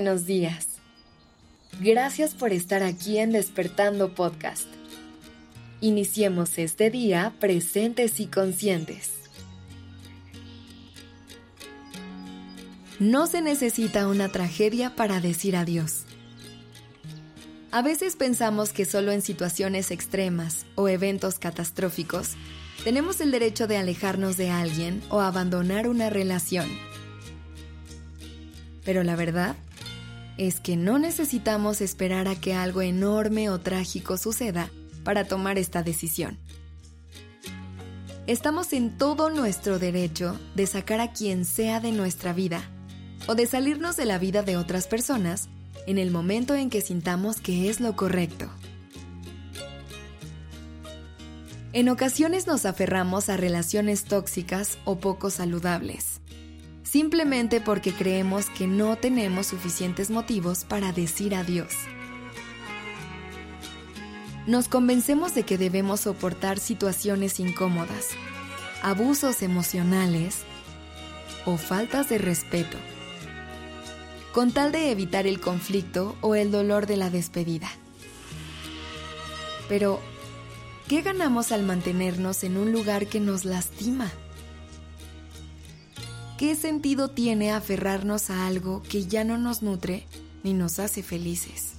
buenos días. Gracias por estar aquí en Despertando Podcast. Iniciemos este día presentes y conscientes. No se necesita una tragedia para decir adiós. A veces pensamos que solo en situaciones extremas o eventos catastróficos tenemos el derecho de alejarnos de alguien o abandonar una relación. Pero la verdad es que no necesitamos esperar a que algo enorme o trágico suceda para tomar esta decisión. Estamos en todo nuestro derecho de sacar a quien sea de nuestra vida o de salirnos de la vida de otras personas en el momento en que sintamos que es lo correcto. En ocasiones nos aferramos a relaciones tóxicas o poco saludables simplemente porque creemos que no tenemos suficientes motivos para decir adiós. Nos convencemos de que debemos soportar situaciones incómodas, abusos emocionales o faltas de respeto, con tal de evitar el conflicto o el dolor de la despedida. Pero, ¿qué ganamos al mantenernos en un lugar que nos lastima? ¿Qué sentido tiene aferrarnos a algo que ya no nos nutre ni nos hace felices?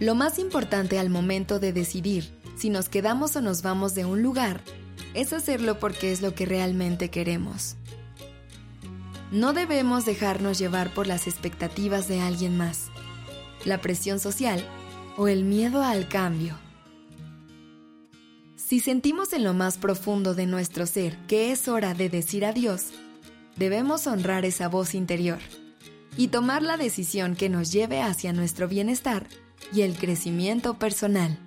Lo más importante al momento de decidir si nos quedamos o nos vamos de un lugar es hacerlo porque es lo que realmente queremos. No debemos dejarnos llevar por las expectativas de alguien más, la presión social o el miedo al cambio. Si sentimos en lo más profundo de nuestro ser que es hora de decir adiós, debemos honrar esa voz interior y tomar la decisión que nos lleve hacia nuestro bienestar y el crecimiento personal.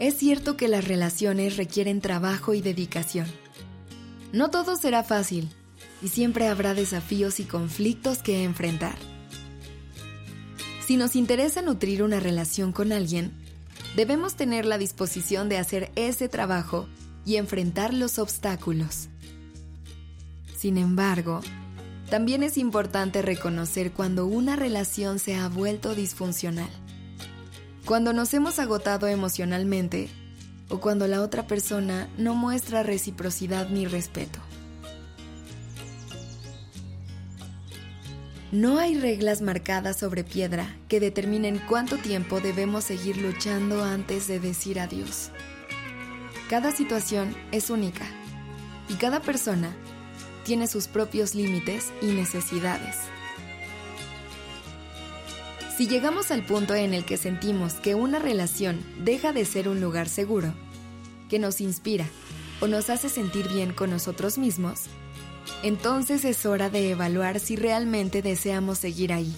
Es cierto que las relaciones requieren trabajo y dedicación. No todo será fácil y siempre habrá desafíos y conflictos que enfrentar. Si nos interesa nutrir una relación con alguien, debemos tener la disposición de hacer ese trabajo y enfrentar los obstáculos. Sin embargo, también es importante reconocer cuando una relación se ha vuelto disfuncional. Cuando nos hemos agotado emocionalmente o cuando la otra persona no muestra reciprocidad ni respeto. No hay reglas marcadas sobre piedra que determinen cuánto tiempo debemos seguir luchando antes de decir adiós. Cada situación es única y cada persona tiene sus propios límites y necesidades. Si llegamos al punto en el que sentimos que una relación deja de ser un lugar seguro, que nos inspira o nos hace sentir bien con nosotros mismos, entonces es hora de evaluar si realmente deseamos seguir ahí.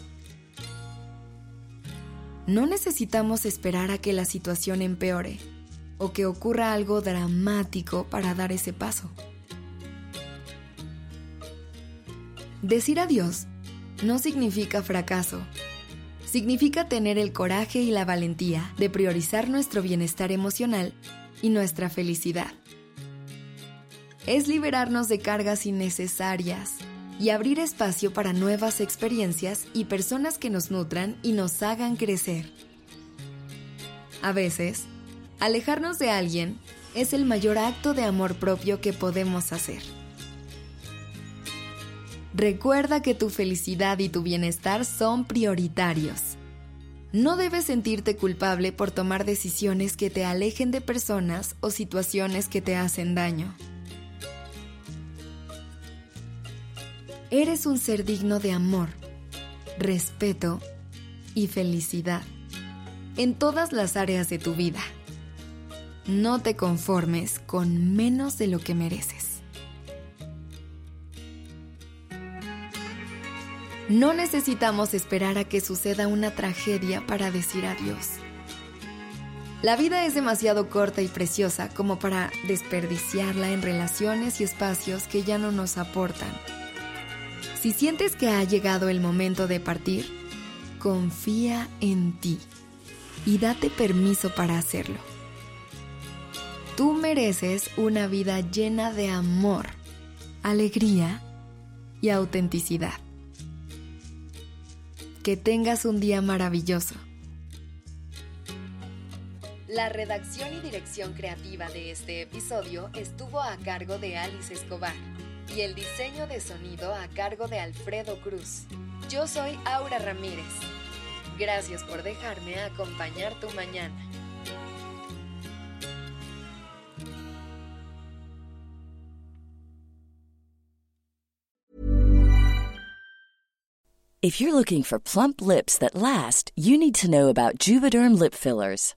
No necesitamos esperar a que la situación empeore o que ocurra algo dramático para dar ese paso. Decir adiós no significa fracaso, significa tener el coraje y la valentía de priorizar nuestro bienestar emocional y nuestra felicidad es liberarnos de cargas innecesarias y abrir espacio para nuevas experiencias y personas que nos nutran y nos hagan crecer. A veces, alejarnos de alguien es el mayor acto de amor propio que podemos hacer. Recuerda que tu felicidad y tu bienestar son prioritarios. No debes sentirte culpable por tomar decisiones que te alejen de personas o situaciones que te hacen daño. Eres un ser digno de amor, respeto y felicidad en todas las áreas de tu vida. No te conformes con menos de lo que mereces. No necesitamos esperar a que suceda una tragedia para decir adiós. La vida es demasiado corta y preciosa como para desperdiciarla en relaciones y espacios que ya no nos aportan si sientes que ha llegado el momento de partir, confía en ti y date permiso para hacerlo. Tú mereces una vida llena de amor, alegría y autenticidad. Que tengas un día maravilloso. La redacción y dirección creativa de este episodio estuvo a cargo de Alice Escobar y el diseño de sonido a cargo de Alfredo Cruz. Yo soy Aura Ramírez. Gracias por dejarme acompañar tu mañana. If you're looking for plump lips that last, you need to know about Juvederm lip fillers.